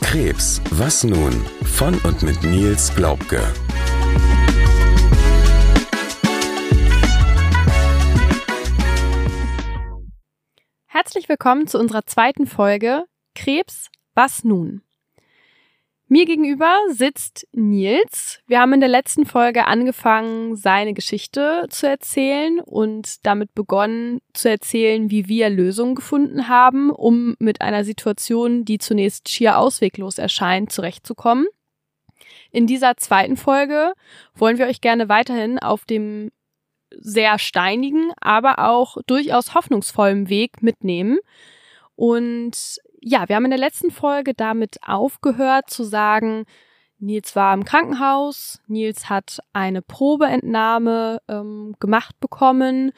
Krebs, was nun? Von und mit Nils Glaubke. Herzlich willkommen zu unserer zweiten Folge Krebs, was nun? Mir gegenüber sitzt Nils. Wir haben in der letzten Folge angefangen, seine Geschichte zu erzählen und damit begonnen zu erzählen, wie wir Lösungen gefunden haben, um mit einer Situation, die zunächst schier ausweglos erscheint, zurechtzukommen. In dieser zweiten Folge wollen wir euch gerne weiterhin auf dem sehr steinigen, aber auch durchaus hoffnungsvollen Weg mitnehmen. Und ja, wir haben in der letzten Folge damit aufgehört zu sagen, Nils war im Krankenhaus, Nils hat eine Probeentnahme ähm, gemacht bekommen.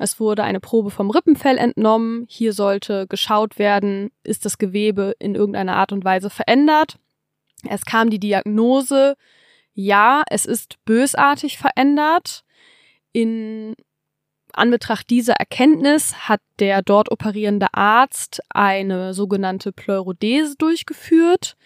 Es wurde eine Probe vom Rippenfell entnommen. Hier sollte geschaut werden, ist das Gewebe in irgendeiner Art und Weise verändert. Es kam die Diagnose, ja, es ist bösartig verändert. In Anbetracht dieser Erkenntnis hat der dort operierende Arzt eine sogenannte Pleurodese durchgeführt.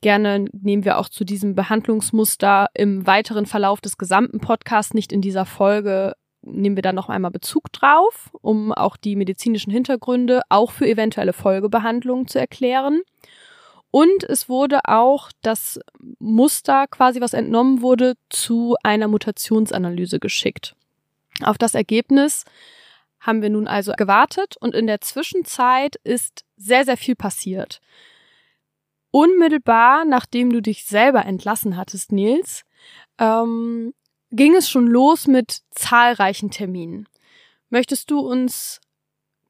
Gerne nehmen wir auch zu diesem Behandlungsmuster im weiteren Verlauf des gesamten Podcasts, nicht in dieser Folge, nehmen wir dann noch einmal Bezug drauf, um auch die medizinischen Hintergründe auch für eventuelle Folgebehandlungen zu erklären. Und es wurde auch das Muster quasi, was entnommen wurde, zu einer Mutationsanalyse geschickt. Auf das Ergebnis haben wir nun also gewartet und in der Zwischenzeit ist sehr, sehr viel passiert. Unmittelbar nachdem du dich selber entlassen hattest, Nils, ähm, ging es schon los mit zahlreichen Terminen. Möchtest du uns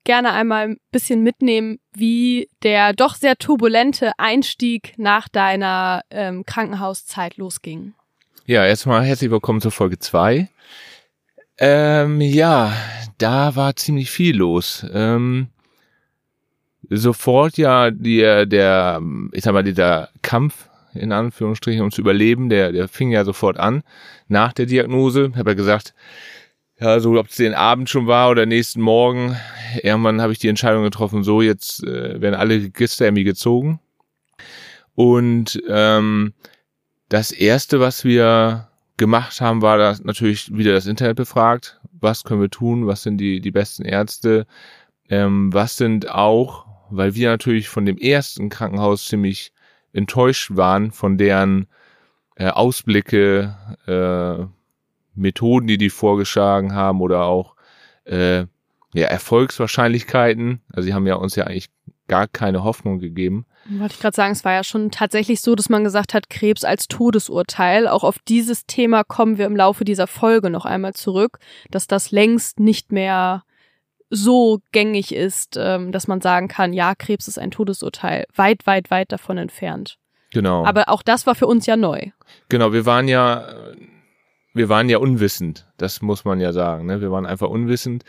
gerne einmal ein bisschen mitnehmen, wie der doch sehr turbulente Einstieg nach deiner ähm, Krankenhauszeit losging? Ja, erstmal herzlich willkommen zur Folge zwei. Ähm, ja, da war ziemlich viel los. Ähm, sofort ja der, der, ich sag mal, dieser Kampf in Anführungsstrichen ums Überleben, der, der fing ja sofort an nach der Diagnose. Habe er gesagt, ja, so ob es den Abend schon war oder nächsten Morgen. Irgendwann habe ich die Entscheidung getroffen, so jetzt äh, werden alle Register irgendwie gezogen. Und ähm, das erste, was wir gemacht haben, war das natürlich wieder das Internet befragt. Was können wir tun? Was sind die, die besten Ärzte? Ähm, was sind auch, weil wir natürlich von dem ersten Krankenhaus ziemlich enttäuscht waren von deren äh, Ausblicke, äh, Methoden, die die vorgeschlagen haben oder auch äh, ja, Erfolgswahrscheinlichkeiten. Also sie haben ja uns ja eigentlich gar keine Hoffnung gegeben. Wollte ich gerade sagen, es war ja schon tatsächlich so, dass man gesagt hat, Krebs als Todesurteil. Auch auf dieses Thema kommen wir im Laufe dieser Folge noch einmal zurück, dass das längst nicht mehr so gängig ist, ähm, dass man sagen kann, ja, Krebs ist ein Todesurteil. Weit, weit, weit davon entfernt. Genau. Aber auch das war für uns ja neu. Genau, wir waren ja, wir waren ja unwissend. Das muss man ja sagen. Ne? Wir waren einfach unwissend.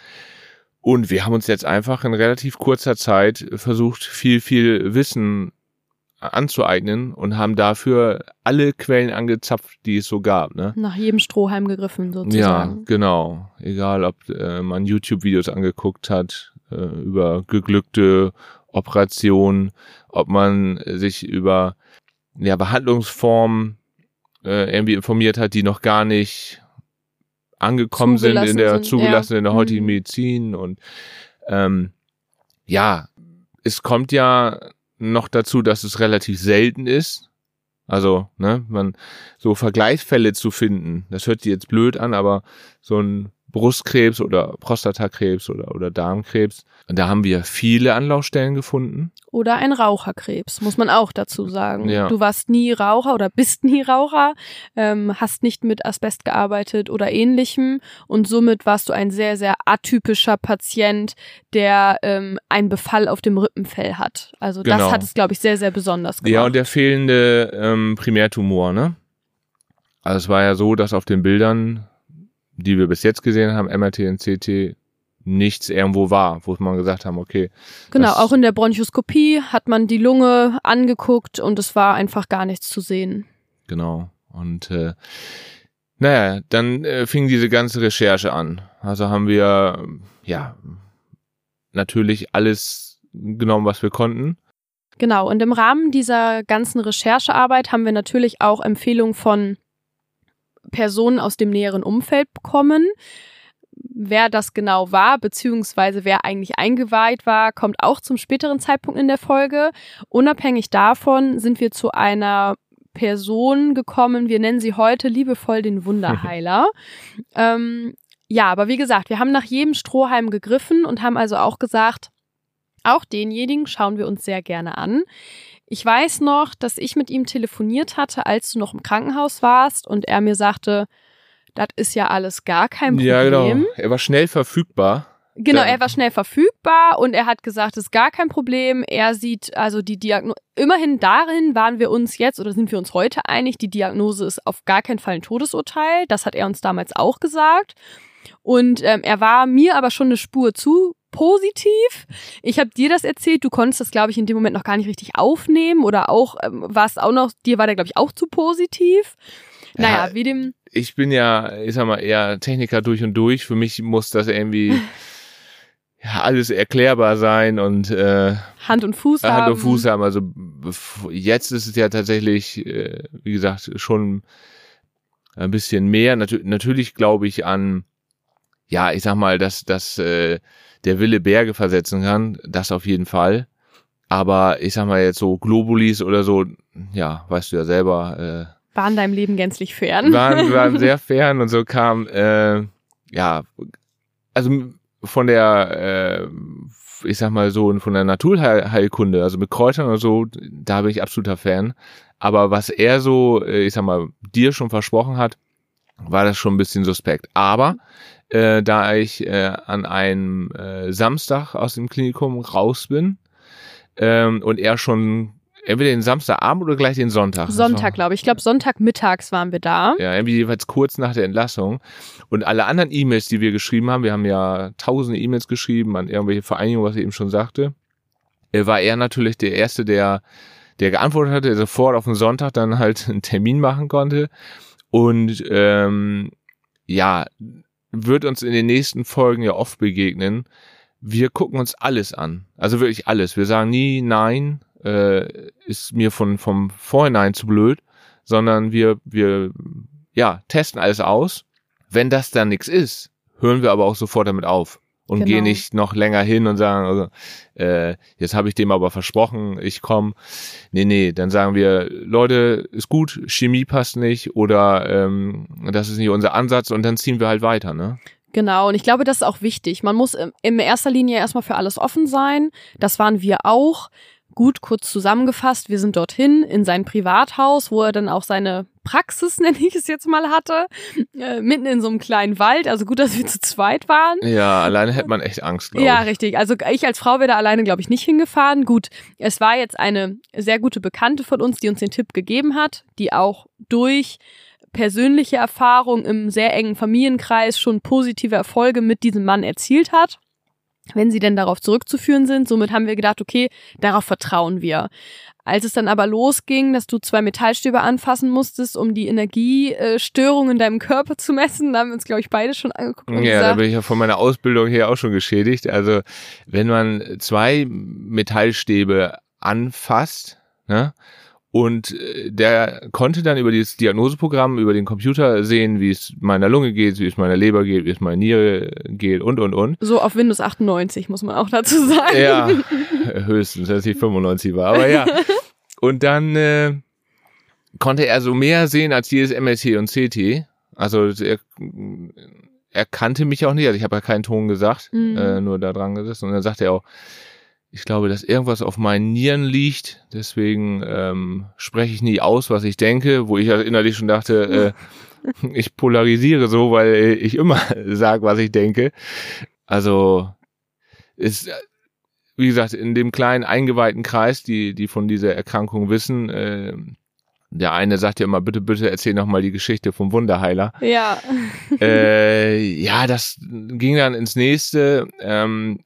Und wir haben uns jetzt einfach in relativ kurzer Zeit versucht, viel, viel Wissen anzueignen und haben dafür alle Quellen angezapft, die es so gab. Ne? Nach jedem Strohhalm gegriffen sozusagen. Ja, genau. Egal, ob äh, man YouTube-Videos angeguckt hat äh, über geglückte Operationen, ob man sich über ja, Behandlungsformen äh, irgendwie informiert hat, die noch gar nicht angekommen sind in der sind, zugelassenen ja. in der heutigen mhm. Medizin und ähm, ja, es kommt ja noch dazu, dass es relativ selten ist. Also, ne, man so Vergleichsfälle zu finden, das hört sich jetzt blöd an, aber so ein Brustkrebs oder Prostatakrebs oder, oder Darmkrebs. Da haben wir viele Anlaufstellen gefunden. Oder ein Raucherkrebs, muss man auch dazu sagen. Ja. Du warst nie Raucher oder bist nie Raucher, ähm, hast nicht mit Asbest gearbeitet oder ähnlichem und somit warst du ein sehr, sehr atypischer Patient, der ähm, einen Befall auf dem Rippenfell hat. Also das genau. hat es, glaube ich, sehr, sehr besonders gemacht. Ja, und der fehlende ähm, Primärtumor, ne? Also es war ja so, dass auf den Bildern die wir bis jetzt gesehen haben, MRT und CT, nichts irgendwo war, wo man gesagt haben, okay. Genau, auch in der Bronchoskopie hat man die Lunge angeguckt und es war einfach gar nichts zu sehen. Genau. Und äh, naja, dann äh, fing diese ganze Recherche an. Also haben wir ja natürlich alles genommen, was wir konnten. Genau, und im Rahmen dieser ganzen Recherchearbeit haben wir natürlich auch Empfehlungen von Personen aus dem näheren Umfeld bekommen. Wer das genau war, beziehungsweise wer eigentlich eingeweiht war, kommt auch zum späteren Zeitpunkt in der Folge. Unabhängig davon sind wir zu einer Person gekommen, wir nennen sie heute liebevoll den Wunderheiler. ähm, ja, aber wie gesagt, wir haben nach jedem Strohhalm gegriffen und haben also auch gesagt, auch denjenigen schauen wir uns sehr gerne an. Ich weiß noch, dass ich mit ihm telefoniert hatte, als du noch im Krankenhaus warst und er mir sagte, das ist ja alles gar kein Problem. Ja, genau. Er war schnell verfügbar. Genau, er war schnell verfügbar und er hat gesagt, es ist gar kein Problem. Er sieht also die Diagnose, immerhin darin waren wir uns jetzt oder sind wir uns heute einig, die Diagnose ist auf gar keinen Fall ein Todesurteil. Das hat er uns damals auch gesagt. Und ähm, er war mir aber schon eine Spur zu positiv. Ich habe dir das erzählt, du konntest das, glaube ich, in dem Moment noch gar nicht richtig aufnehmen oder auch ähm, war es auch noch, dir war der, glaube ich, auch zu positiv. Naja, Ja, wie dem. Ich bin ja, ich sag mal, eher Techniker durch und durch. Für mich muss das irgendwie ja, alles erklärbar sein und äh, Hand und Fuß haben. Hand und Fuß haben. Also jetzt ist es ja tatsächlich, äh, wie gesagt, schon ein bisschen mehr. Natu natürlich glaube ich an, ja, ich sag mal, dass, dass äh, der Wille Berge versetzen kann. Das auf jeden Fall. Aber ich sag mal jetzt so Globulis oder so, ja, weißt du ja selber, äh, Waren deinem Leben gänzlich fern. waren, waren sehr fern und so kam, äh, ja, also von der, äh, ich sag mal so, von der Naturheilkunde, also mit Kräutern oder so, da bin ich absoluter Fan. Aber was er so, äh, ich sag mal, dir schon versprochen hat, war das schon ein bisschen suspekt. Aber äh, da ich äh, an einem äh, Samstag aus dem Klinikum raus bin ähm, und er schon entweder den Samstagabend oder gleich den Sonntag. Sonntag, glaube ich. Ich glaube, Sonntagmittags waren wir da. ja, irgendwie jeweils kurz nach der Entlassung. Und alle anderen E-Mails, die wir geschrieben haben, wir haben ja tausende E-Mails geschrieben an irgendwelche Vereinigungen, was ich eben schon sagte, äh, war er natürlich der Erste, der, der geantwortet hatte, der sofort auf den Sonntag dann halt einen Termin machen konnte. Und ähm, ja, wird uns in den nächsten Folgen ja oft begegnen. Wir gucken uns alles an. Also wirklich alles. Wir sagen nie nein, äh, ist mir von vom Vorhinein zu blöd, sondern wir, wir ja, testen alles aus. Wenn das dann nichts ist, hören wir aber auch sofort damit auf und Genau. gehen nicht noch länger hin und sagen, also, äh, jetzt habe ich dem aber versprochen, ich komme. Nee, nee, dann sagen wir, Leute, ist gut, Chemie passt nicht oder ähm, das ist nicht unser Ansatz und dann ziehen wir halt weiter, ne? Genau, und ich glaube, das ist auch wichtig. Man muss im- in erster Linie erstmal für alles offen sein. Das waren wir auch. Gut, kurz zusammengefasst, wir sind dorthin in sein Privathaus, wo er dann auch seine Praxis, nenne ich es jetzt mal, hatte. Äh, mitten in so einem kleinen Wald. Also gut, dass wir zu zweit waren. Ja, alleine hätte man echt Angst, glaube Ja, ich. richtig. Also ich als Frau wäre da alleine, glaube ich, nicht hingefahren. Gut, es war jetzt eine sehr gute Bekannte von uns, die uns den Tipp gegeben hat, die auch durch persönliche Erfahrung im sehr engen Familienkreis schon positive Erfolge mit diesem Mann erzielt hat, wenn sie denn darauf zurückzuführen sind. Somit haben wir gedacht, okay, darauf vertrauen wir. Als es dann aber losging, dass du zwei Metallstäbe anfassen musstest, um die Energiestörung in deinem Körper zu messen, da haben wir uns, glaube ich, beide schon angeguckt und Ja, da gesagt, bin ich ja von meiner Ausbildung her auch schon geschädigt. Also wenn man zwei Metallstäbe anfasst, ne, und äh, der konnte dann über dieses Diagnoseprogramm, über den Computer sehen, wie es meiner Lunge geht, wie es meiner Leber geht, wie es meiner Niere geht und, und, und. So auf Windows 98, muss man auch dazu sagen. Ja, höchstens, dass ich 95 war, aber ja. Und dann äh, konnte er so mehr sehen als jedes MRT und CT. Also er, er kannte mich auch nicht, also ich habe ja keinen Ton gesagt, Mhm. äh, nur da dran gesessen. Und dann sagte er auch, ich glaube, dass irgendwas auf meinen Nieren liegt, deswegen ähm, spreche ich nie aus, was ich denke, wo ich ja innerlich schon dachte, äh, ich polarisiere so, weil ich immer sage, was ich denke. Also ist, wie gesagt, in dem kleinen eingeweihten Kreis, die, die von dieser Erkrankung wissen, äh, der eine sagt ja immer, bitte, bitte erzähl noch mal die Geschichte vom Wunderheiler. Ja. äh, ja, das ging dann ins nächste, ähm,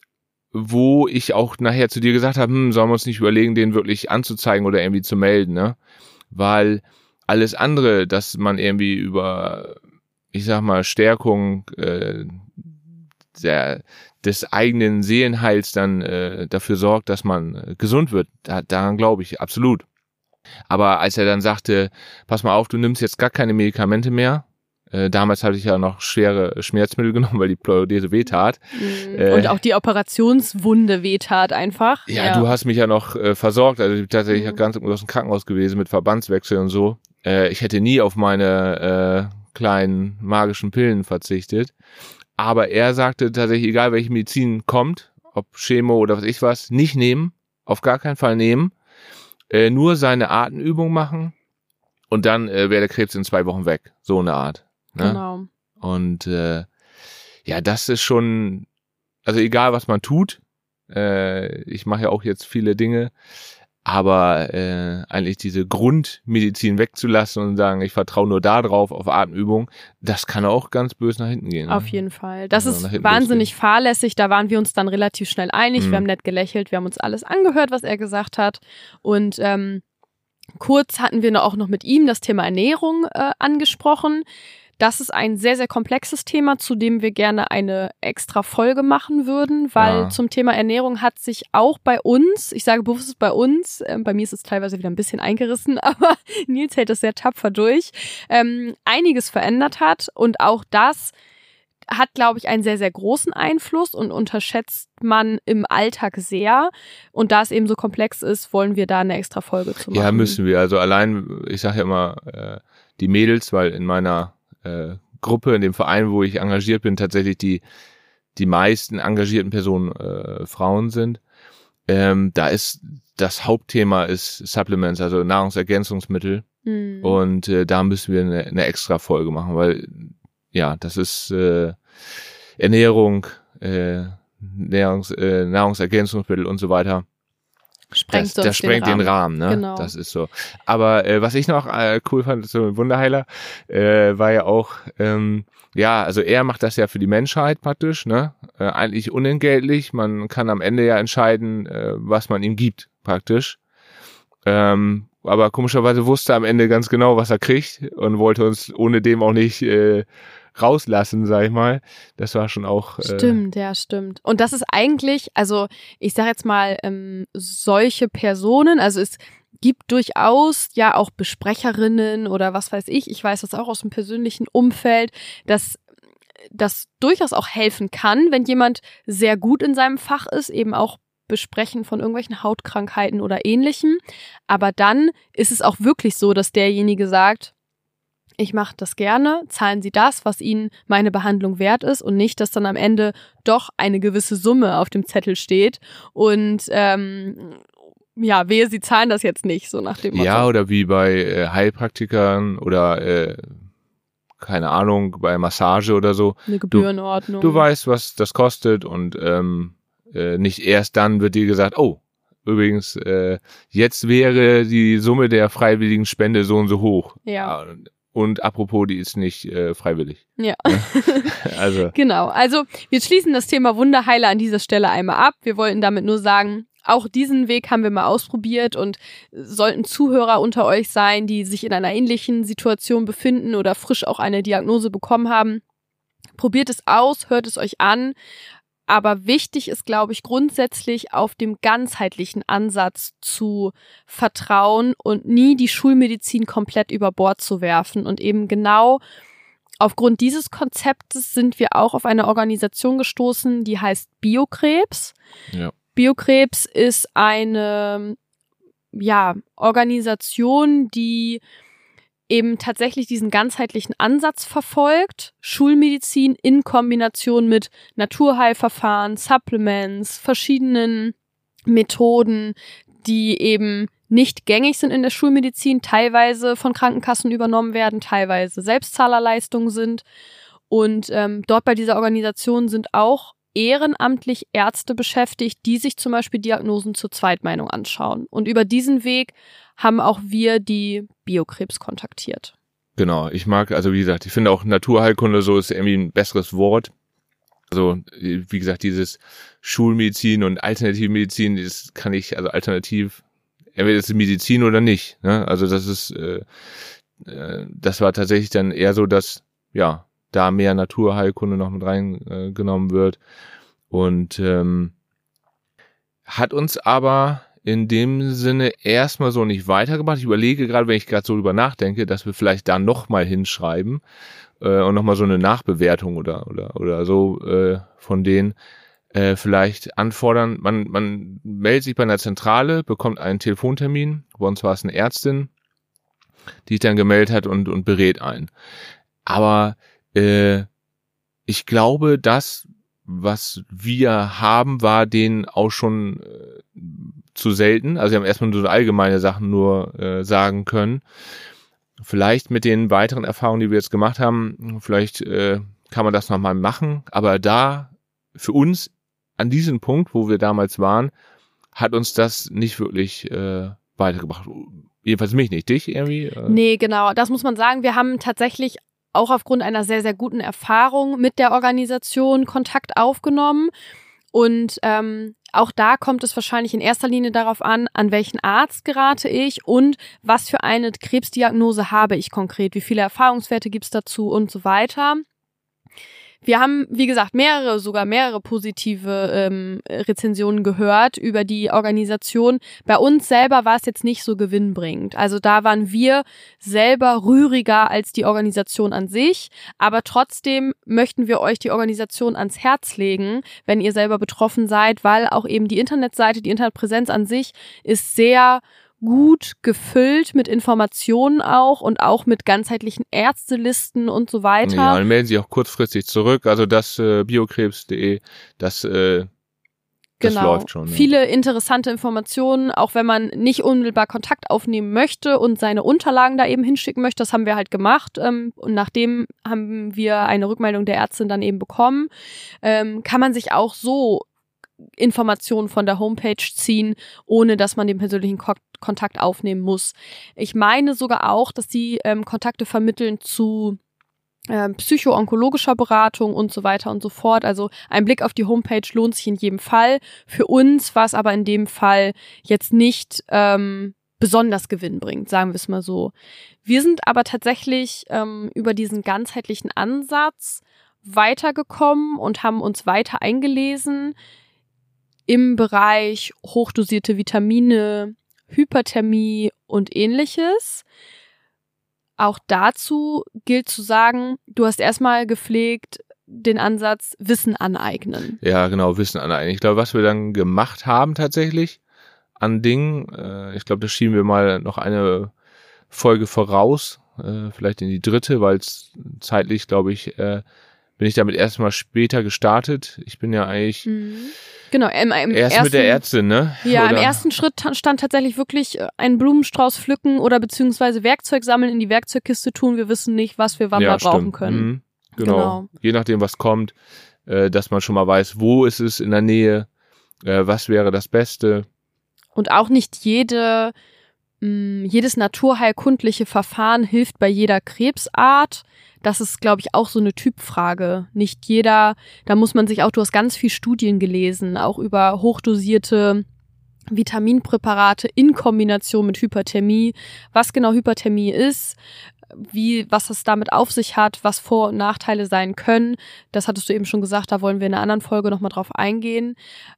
wo ich auch nachher zu dir gesagt habe, hm, sollen wir uns nicht überlegen, den wirklich anzuzeigen oder irgendwie zu melden, ne? Weil alles andere, dass man irgendwie über, ich sag mal, Stärkung äh, der, des eigenen Seelenheils dann äh, dafür sorgt, dass man äh, gesund wird. Da, daran glaube ich absolut. Aber als er dann sagte, pass mal auf, du nimmst jetzt gar keine Medikamente mehr, äh, damals hatte ich ja noch schwere Schmerzmittel genommen, weil die Pleurodese wehtat. Mhm. Und auch die Operationswunde wehtat einfach. Ja, ja. du hast mich ja noch äh, versorgt. Also ich bin tatsächlich mhm. ganz aus dem Krankenhaus gewesen mit Verbandswechsel und so. Äh, ich hätte nie auf meine äh, kleinen magischen Pillen verzichtet. Aber er sagte tatsächlich, egal welche Medizin kommt, ob Chemo oder was ich was, nicht nehmen, auf gar keinen Fall nehmen, äh, nur seine Atemübung machen und dann äh, wäre der Krebs in zwei Wochen weg. So eine Art. Ne? Genau. Und äh, ja, das ist schon, also egal was man tut, äh, ich mache ja auch jetzt viele Dinge, aber äh, eigentlich diese Grundmedizin wegzulassen und sagen, ich vertraue nur da drauf auf Atemübung, das kann auch ganz böse nach hinten gehen. Ne? Auf jeden Fall. Das also ist wahnsinnig fahrlässig. Da waren wir uns dann relativ schnell einig. Mhm. Wir haben nett gelächelt, wir haben uns alles angehört, was er gesagt hat. Und ähm, kurz hatten wir auch noch mit ihm das Thema Ernährung äh, angesprochen. Das ist ein sehr, sehr komplexes Thema, zu dem wir gerne eine extra Folge machen würden, weil ja. zum Thema Ernährung hat sich auch bei uns, ich sage bewusst bei uns, äh, bei mir ist es teilweise wieder ein bisschen eingerissen, aber Nils hält das sehr tapfer durch, ähm, einiges verändert hat und auch das hat, glaube ich, einen sehr, sehr großen Einfluss und unterschätzt man im Alltag sehr. Und da es eben so komplex ist, wollen wir da eine extra Folge zu machen. Ja, müssen wir. Also allein, ich sage ja immer, äh, die Mädels, weil in meiner äh, Gruppe, in dem Verein, wo ich engagiert bin, tatsächlich die, die meisten engagierten Personen äh, Frauen sind. Ähm, da ist das Hauptthema ist Supplements, also Nahrungsergänzungsmittel. Mhm. Und äh, da müssen wir eine, eine extra Folge machen, weil ja, das ist äh, Ernährung, äh, Nahrungs, äh, Nahrungsergänzungsmittel und so weiter sprengt, das, das sprengt den, Rahmen. den Rahmen, ne? Genau. Das ist so. Aber äh, was ich noch äh, cool fand, so Wunderheiler, äh, war ja auch, ähm, ja, also er macht das ja für die Menschheit praktisch, ne? Äh, eigentlich unentgeltlich. Man kann am Ende ja entscheiden, äh, was man ihm gibt, praktisch. Ähm, aber komischerweise wusste er am Ende ganz genau, was er kriegt und wollte uns ohne dem auch nicht äh, rauslassen, sag ich mal. Das war schon auch. Äh stimmt, ja, stimmt. Und das ist eigentlich, also ich sag jetzt mal, ähm, solche Personen, also es gibt durchaus ja auch Besprecherinnen oder was weiß ich, ich weiß das auch aus dem persönlichen Umfeld, dass das durchaus auch helfen kann, wenn jemand sehr gut in seinem Fach ist, eben auch Besprechen von irgendwelchen Hautkrankheiten oder ähnlichem. Aber dann ist es auch wirklich so, dass derjenige sagt, ich mache das gerne, zahlen Sie das, was Ihnen meine Behandlung wert ist und nicht, dass dann am Ende doch eine gewisse Summe auf dem Zettel steht und ähm, ja, wehe, Sie zahlen das jetzt nicht, so nach dem Motto. Ja, oder wie bei äh, Heilpraktikern oder äh, keine Ahnung, bei Massage oder so. Eine Gebührenordnung. Du, du weißt, was das kostet und ähm, äh, nicht erst dann wird dir gesagt, oh, übrigens, äh, jetzt wäre die Summe der freiwilligen Spende so und so hoch. Ja. Und apropos, die ist nicht äh, freiwillig. Ja. also. Genau. Also wir schließen das Thema Wunderheiler an dieser Stelle einmal ab. Wir wollten damit nur sagen, auch diesen Weg haben wir mal ausprobiert und sollten Zuhörer unter euch sein, die sich in einer ähnlichen Situation befinden oder frisch auch eine Diagnose bekommen haben. Probiert es aus, hört es euch an. Aber wichtig ist, glaube ich, grundsätzlich auf dem ganzheitlichen Ansatz zu vertrauen und nie die Schulmedizin komplett über Bord zu werfen. Und eben genau aufgrund dieses Konzeptes sind wir auch auf eine Organisation gestoßen, die heißt Biokrebs. Ja. Biokrebs ist eine ja, Organisation, die eben tatsächlich diesen ganzheitlichen Ansatz verfolgt. Schulmedizin in Kombination mit Naturheilverfahren, Supplements, verschiedenen Methoden, die eben nicht gängig sind in der Schulmedizin, teilweise von Krankenkassen übernommen werden, teilweise Selbstzahlerleistungen sind. Und ähm, dort bei dieser Organisation sind auch ehrenamtlich Ärzte beschäftigt, die sich zum Beispiel Diagnosen zur Zweitmeinung anschauen. Und über diesen Weg haben auch wir die Biokrebs kontaktiert. Genau, ich mag, also wie gesagt, ich finde auch Naturheilkunde so ist irgendwie ein besseres Wort. Also, wie gesagt, dieses Schulmedizin und Alternativmedizin, das kann ich, also alternativ, entweder ist es Medizin oder nicht. Ne? Also das ist, äh, äh, das war tatsächlich dann eher so, dass, ja, da mehr Naturheilkunde noch mit reingenommen äh, wird. Und ähm, hat uns aber in dem Sinne erstmal so nicht weitergebracht. Ich überlege gerade, wenn ich gerade so drüber nachdenke, dass wir vielleicht da nochmal hinschreiben äh, und nochmal so eine Nachbewertung oder oder oder so äh, von denen äh, vielleicht anfordern. Man, man meldet sich bei einer Zentrale, bekommt einen Telefontermin. Bei uns war es eine Ärztin, die sich dann gemeldet hat und, und berät ein. Aber äh, ich glaube, das, was wir haben, war denen auch schon äh, zu selten. Also sie haben erstmal so allgemeine Sachen nur äh, sagen können. Vielleicht mit den weiteren Erfahrungen, die wir jetzt gemacht haben, vielleicht äh, kann man das nochmal machen. Aber da für uns an diesem Punkt, wo wir damals waren, hat uns das nicht wirklich äh, weitergebracht. Jedenfalls mich nicht, dich irgendwie? Äh? Nee, genau. Das muss man sagen. Wir haben tatsächlich auch aufgrund einer sehr, sehr guten Erfahrung mit der Organisation Kontakt aufgenommen. Und ähm, auch da kommt es wahrscheinlich in erster Linie darauf an, an welchen Arzt gerate ich und was für eine Krebsdiagnose habe ich konkret, wie viele Erfahrungswerte gibt's dazu und so weiter. Wir haben, wie gesagt, mehrere, sogar mehrere positive ähm, Rezensionen gehört über die Organisation. Bei uns selber war es jetzt nicht so gewinnbringend. Also da waren wir selber rühriger als die Organisation an sich. Aber trotzdem möchten wir euch die Organisation ans Herz legen, wenn ihr selber betroffen seid, weil auch eben die Internetseite, die Internetpräsenz an sich ist sehr gut gefüllt mit Informationen auch und auch mit ganzheitlichen Ärztelisten und so weiter. Ja, dann melden Sie auch kurzfristig zurück. Also das äh, biokrebs.de, das äh, das genau. läuft schon. Ja. Viele interessante Informationen, auch wenn man nicht unmittelbar Kontakt aufnehmen möchte und seine Unterlagen da eben hinschicken möchte. Das haben wir halt gemacht. Ähm, und nachdem haben wir eine Rückmeldung der Ärztin dann eben bekommen. Ähm, kann man sich auch so Informationen von der Homepage ziehen, ohne dass man den persönlichen Ko Kontakt aufnehmen muss. Ich meine sogar auch, dass sie ähm, Kontakte vermitteln zu äh, psycho-onkologischer Beratung und so weiter und so fort. Also ein Blick auf die Homepage lohnt sich in jedem Fall. Für uns war es aber in dem Fall jetzt nicht ähm, besonders gewinnbringend, sagen wir es mal so. Wir sind aber tatsächlich ähm, über diesen ganzheitlichen Ansatz weitergekommen und haben uns weiter eingelesen im Bereich hochdosierte Vitamine, Hyperthermie und ähnliches. Auch dazu gilt zu sagen, du hast erstmal gepflegt den Ansatz Wissen aneignen. Ja, genau, Wissen aneignen. Ich glaube, was wir dann gemacht haben tatsächlich an Dingen, äh, ich glaube, da schieben wir mal noch eine Folge voraus, äh, vielleicht in die dritte, weil es zeitlich, glaube ich, äh, bin ich damit erstmal später gestartet. Ich bin ja eigentlich mhm. Genau, im, im erst ersten, mit der Ärztin, ne? Ja, oder? im ersten Schritt stand tatsächlich wirklich äh, ein Blumenstrauß pflücken oder beziehungsweise Werkzeug sammeln, in die Werkzeugkiste tun. Wir wissen nicht, was wir wann ja, mal brauchen stimmt. können. Mhm. Genau. Genau. Je nachdem, was kommt, äh, dass man schon mal weiß, wo ist es in der Nähe, äh, was wäre das Beste. Und auch nicht jede, mh, jedes naturheilkundliche Verfahren hilft bei jeder Krebsart. Das ist, glaube ich, auch so eine Typfrage. Nicht jeder, da muss man sich auch, du hast ganz viel Studien gelesen, auch über hochdosierte Vitaminpräparate in Kombination mit Hyperthermie, was genau Hyperthermie ist, wie, was es damit auf sich hat, was Vor- und Nachteile sein können. Das hattest du eben schon gesagt, da wollen wir in einer anderen Folge nochmal drauf eingehen.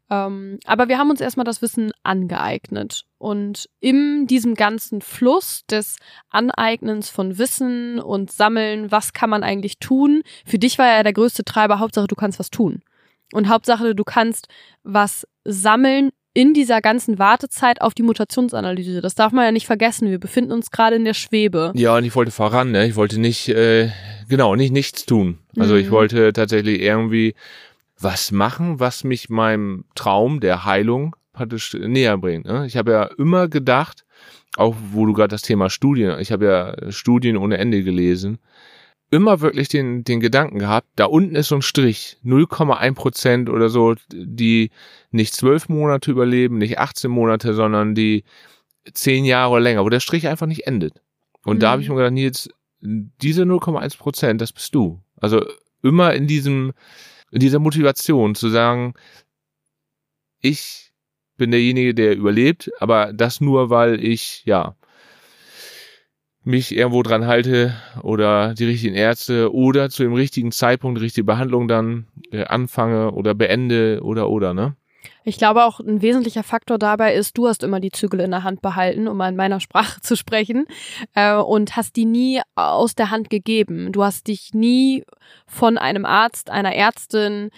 Ähm, aber wir haben uns erstmal das Wissen angeeignet. Und in diesem ganzen Fluss des Aneignens von Wissen und Sammeln, was kann man eigentlich tun? Für dich war ja der größte Treiber, Hauptsache du kannst was tun. Und Hauptsache du kannst was sammeln in dieser ganzen Wartezeit auf die Mutationsanalyse. Das darf man ja nicht vergessen. Wir befinden uns gerade in der Schwebe. Ja, und ich wollte voran, ne? Ich wollte nicht, äh, genau, nicht nichts tun. Also ich Mhm. wollte tatsächlich irgendwie was machen, was mich meinem Traum der Heilung praktisch näher bringt. Ne? Ich habe ja immer gedacht, auch wo du gerade das Thema Studien, ich habe ja Studien ohne Ende gelesen, immer wirklich den, den Gedanken gehabt, da unten ist so ein Strich, 0,1 Prozent oder so, die nicht zwölf Monate überleben, nicht 18 Monate, sondern die zehn Jahre oder länger, wo der Strich einfach nicht endet. Und da Mhm. habe ich mir gedacht, Nils, diese 0,1 Prozent, das bist du. Also immer in diesem, in dieser Motivation zu sagen, ich bin derjenige, der überlebt, aber das nur, weil ich, ja, mich irgendwo dran halte oder die richtigen Ärzte oder zu dem richtigen Zeitpunkt die richtige Behandlung dann äh, anfange oder beende oder oder, ne? Ich glaube auch ein wesentlicher Faktor dabei ist, du hast immer die Zügel in der Hand behalten, um mal in meiner Sprache zu sprechen, äh, und hast die nie aus der Hand gegeben. Du hast dich nie von einem Arzt, einer Ärztin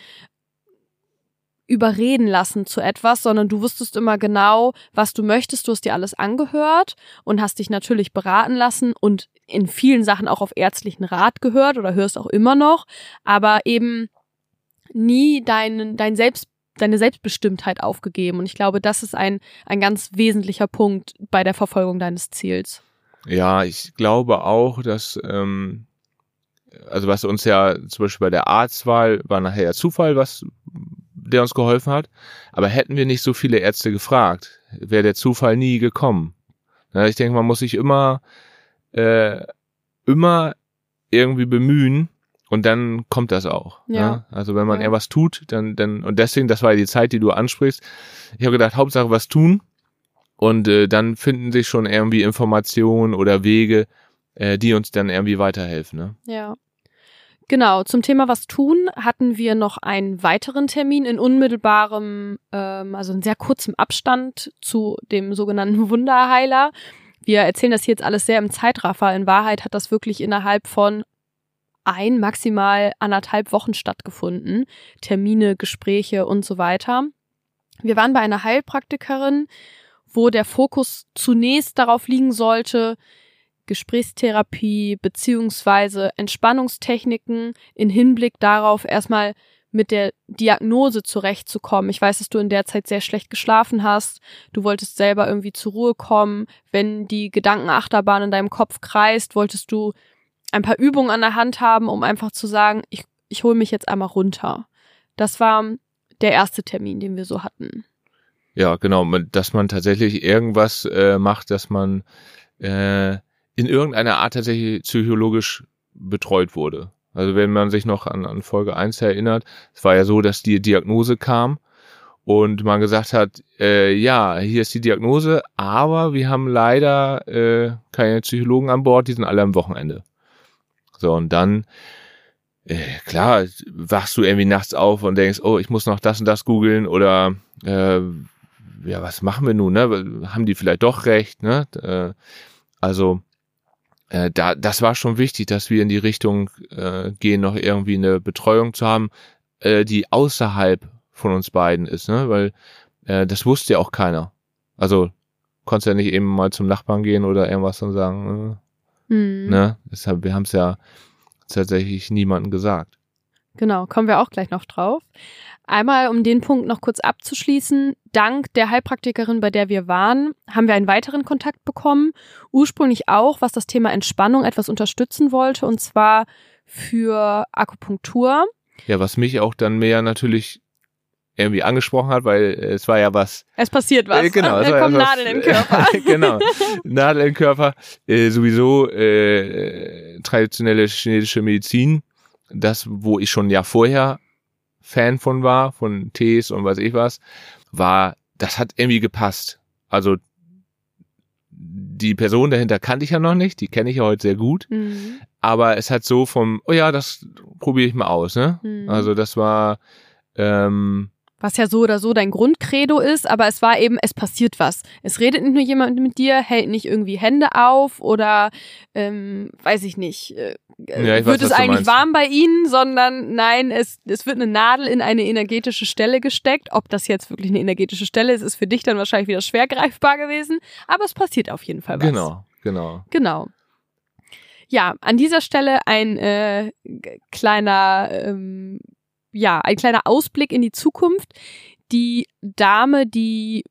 überreden lassen zu etwas, sondern du wusstest immer genau, was du möchtest. Du hast dir alles angehört und hast dich natürlich beraten lassen und in vielen Sachen auch auf ärztlichen Rat gehört oder hörst auch immer noch, aber eben nie deinen, dein Selbst deine Selbstbestimmtheit aufgegeben. Und ich glaube, das ist ein, ein ganz wesentlicher Punkt bei der Verfolgung deines Ziels. Ja, ich glaube auch, dass, ähm, also was uns ja zum Beispiel bei der Arztwahl war nachher ja Zufall, was der uns geholfen hat. Aber hätten wir nicht so viele Ärzte gefragt, wäre der Zufall nie gekommen. Ja, ich denke, man muss sich immer, äh, immer irgendwie bemühen, und dann kommt das auch. Ja. Ne? Also wenn man ja. eher was tut, dann, dann, und deswegen, das war ja die Zeit, die du ansprichst. Ich habe gedacht, Hauptsache was tun. Und äh, dann finden sich schon irgendwie Informationen oder Wege, äh, die uns dann irgendwie weiterhelfen. Ne? Ja. Genau, zum Thema was tun hatten wir noch einen weiteren Termin in unmittelbarem, ähm, also in sehr kurzem Abstand zu dem sogenannten Wunderheiler. Wir erzählen das hier jetzt alles sehr im Zeitraffer. In Wahrheit hat das wirklich innerhalb von ein, maximal anderthalb Wochen stattgefunden. Termine, Gespräche und so weiter. Wir waren bei einer Heilpraktikerin, wo der Fokus zunächst darauf liegen sollte, Gesprächstherapie beziehungsweise Entspannungstechniken in Hinblick darauf erstmal mit der Diagnose zurechtzukommen. Ich weiß, dass du in der Zeit sehr schlecht geschlafen hast. Du wolltest selber irgendwie zur Ruhe kommen. Wenn die Gedankenachterbahn in deinem Kopf kreist, wolltest du ein paar Übungen an der Hand haben, um einfach zu sagen, ich, ich hole mich jetzt einmal runter. Das war der erste Termin, den wir so hatten. Ja, genau, dass man tatsächlich irgendwas äh, macht, dass man äh, in irgendeiner Art tatsächlich psychologisch betreut wurde. Also wenn man sich noch an, an Folge 1 erinnert, es war ja so, dass die Diagnose kam und man gesagt hat, äh, ja, hier ist die Diagnose, aber wir haben leider äh, keine Psychologen an Bord, die sind alle am Wochenende. So, und dann, äh, klar, wachst du irgendwie nachts auf und denkst, oh, ich muss noch das und das googeln oder äh, ja, was machen wir nun, ne? Haben die vielleicht doch recht, ne? Äh, also äh, da, das war schon wichtig, dass wir in die Richtung äh, gehen, noch irgendwie eine Betreuung zu haben, äh, die außerhalb von uns beiden ist, ne? Weil äh, das wusste ja auch keiner. Also konntest ja nicht eben mal zum Nachbarn gehen oder irgendwas und sagen, äh, Mhm. Ne? Deshalb, wir haben es ja tatsächlich niemandem gesagt. Genau, kommen wir auch gleich noch drauf. Einmal, um den Punkt noch kurz abzuschließen, dank der Heilpraktikerin, bei der wir waren, haben wir einen weiteren Kontakt bekommen. Ursprünglich auch, was das Thema Entspannung etwas unterstützen wollte, und zwar für Akupunktur. Ja, was mich auch dann mehr natürlich irgendwie angesprochen hat, weil es war ja was. Es passiert was. Äh, genau. Es, kommen ja Nadeln im Körper. genau. Nadeln im Körper. Äh, sowieso äh, traditionelle chinesische Medizin. Das, wo ich schon ja vorher Fan von war, von Tees und weiß ich was, war, das hat irgendwie gepasst. Also die Person dahinter kannte ich ja noch nicht, die kenne ich ja heute sehr gut. Mhm. Aber es hat so vom, oh ja, das probiere ich mal aus, ne? Mhm. Also das war ähm, was ja so oder so dein Grundcredo ist, aber es war eben, es passiert was. Es redet nicht nur jemand mit dir, hält nicht irgendwie Hände auf oder ähm, weiß ich nicht, äh, ja, ich wird weiß, es eigentlich warm bei ihnen, sondern nein, es, es wird eine Nadel in eine energetische Stelle gesteckt. Ob das jetzt wirklich eine energetische Stelle ist, ist für dich dann wahrscheinlich wieder schwer greifbar gewesen, aber es passiert auf jeden Fall was. Genau, genau. Genau. Ja, an dieser Stelle ein äh, kleiner ähm, ja, ein kleiner Ausblick in die Zukunft. Die Dame, die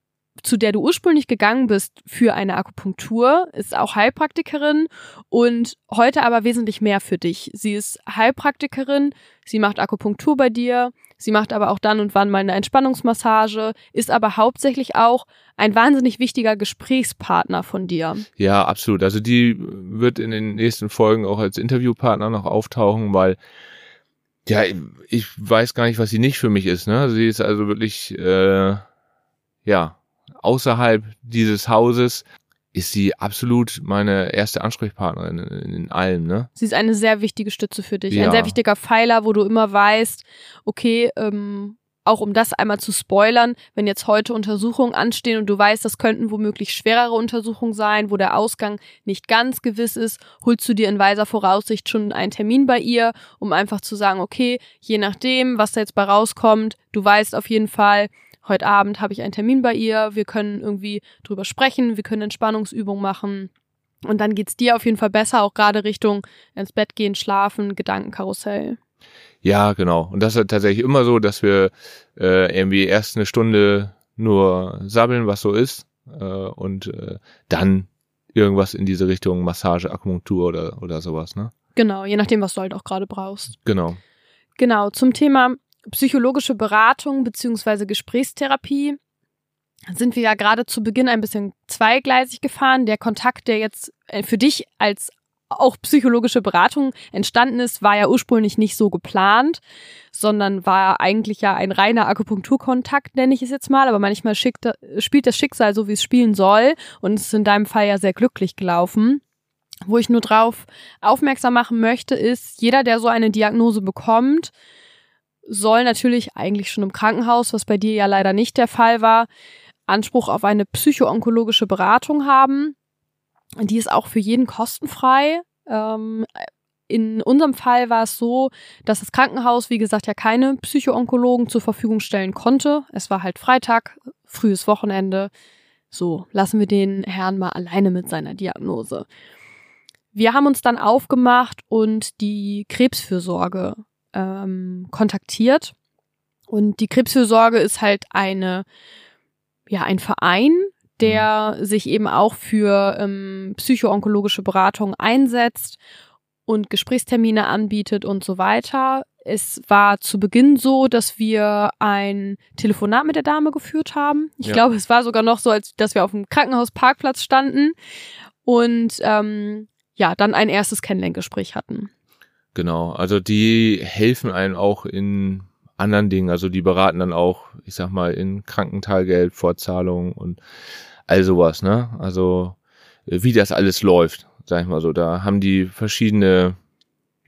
zu der du ursprünglich gegangen bist für eine Akupunktur, ist auch Heilpraktikerin und heute aber wesentlich mehr für dich. Sie ist Heilpraktikerin, sie macht Akupunktur bei dir, sie macht aber auch dann und wann mal eine Entspannungsmassage, ist aber hauptsächlich auch ein wahnsinnig wichtiger Gesprächspartner von dir. Ja, absolut. Also die wird in den nächsten Folgen auch als Interviewpartner noch auftauchen, weil ja, ich weiß gar nicht, was sie nicht für mich ist. Ne? Sie ist also wirklich, äh, ja, außerhalb dieses Hauses ist sie absolut meine erste Ansprechpartnerin in, in allem, ne? Sie ist eine sehr wichtige Stütze für dich. Ja. Ein sehr wichtiger Pfeiler, wo du immer weißt, okay, ähm, auch um das einmal zu spoilern, wenn jetzt heute Untersuchungen anstehen und du weißt, das könnten womöglich schwerere Untersuchungen sein, wo der Ausgang nicht ganz gewiss ist, holst du dir in weiser Voraussicht schon einen Termin bei ihr, um einfach zu sagen, okay, je nachdem, was da jetzt bei rauskommt, du weißt auf jeden Fall, heute Abend habe ich einen Termin bei ihr, wir können irgendwie drüber sprechen, wir können Entspannungsübungen machen. Und dann geht's dir auf jeden Fall besser, auch gerade Richtung ins Bett gehen, schlafen, Gedankenkarussell. Ja, genau. Und das ist tatsächlich immer so, dass wir äh, irgendwie erst eine Stunde nur sabbeln, was so ist, äh, und äh, dann irgendwas in diese Richtung Massage, Akupunktur oder, oder sowas, ne? Genau, je nachdem, was du halt auch gerade brauchst. Genau. Genau, zum Thema psychologische Beratung beziehungsweise Gesprächstherapie sind wir ja gerade zu Beginn ein bisschen zweigleisig gefahren. Der Kontakt, der jetzt äh, für dich als auch psychologische Beratung entstanden ist, war ja ursprünglich nicht so geplant, sondern war eigentlich ja ein reiner Akupunkturkontakt, nenne ich es jetzt mal. Aber manchmal schickt, spielt das Schicksal so, wie es spielen soll. Und es ist in deinem Fall ja sehr glücklich gelaufen. Wo ich nur drauf aufmerksam machen möchte, ist, jeder, der so eine Diagnose bekommt, soll natürlich eigentlich schon im Krankenhaus, was bei dir ja leider nicht der Fall war, Anspruch auf eine psychoonkologische Beratung haben. Die ist auch für jeden kostenfrei. Ähm, in unserem Fall war es so, dass das Krankenhaus, wie gesagt, ja keine Psychoonkologen zur Verfügung stellen konnte. Es war halt Freitag, frühes Wochenende. So, lassen wir den Herrn mal alleine mit seiner Diagnose. Wir haben uns dann aufgemacht und die Krebsfürsorge ähm, kontaktiert. Und die Krebsfürsorge ist halt eine, ja, ein Verein, der sich eben auch für ähm, psychoonkologische Beratung einsetzt und Gesprächstermine anbietet und so weiter. Es war zu Beginn so, dass wir ein Telefonat mit der Dame geführt haben. Ich Ja. glaube, es war sogar noch so, als dass wir auf dem Krankenhausparkplatz standen und ähm, ja, dann ein erstes Kennenlerngespräch hatten. Genau. Also die helfen einem auch in anderen Dingen. Also die beraten dann auch, ich sag mal, in Krankenteilgeld, Fortzahlung und all sowas, ne? Also äh, wie das alles läuft, sag ich mal so. Da haben die verschiedene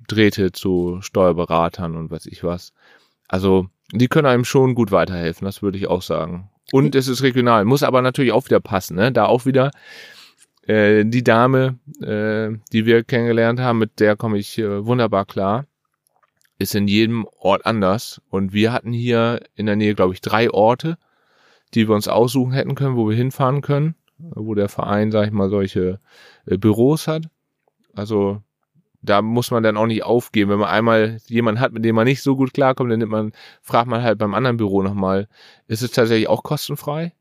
Drähte zu Steuerberatern und weiß ich was. Also die können einem schon gut weiterhelfen, das würde ich auch sagen. Und es ist regional, muss aber natürlich auch wieder passen, ne? Da auch wieder äh, die Dame, äh, die wir kennengelernt haben, mit der komme ich äh, wunderbar klar, ist in jedem Ort anders. Und wir hatten hier in der Nähe, glaube ich, drei Orte, die wir uns aussuchen hätten können, wo wir hinfahren können, wo der Verein, sag ich mal, solche äh, Büros hat. Also da muss man dann auch nicht aufgeben. Wenn man einmal jemanden hat, mit dem man nicht so gut klarkommt, dann nimmt man, fragt man halt beim anderen Büro nochmal, ist es tatsächlich auch kostenfrei?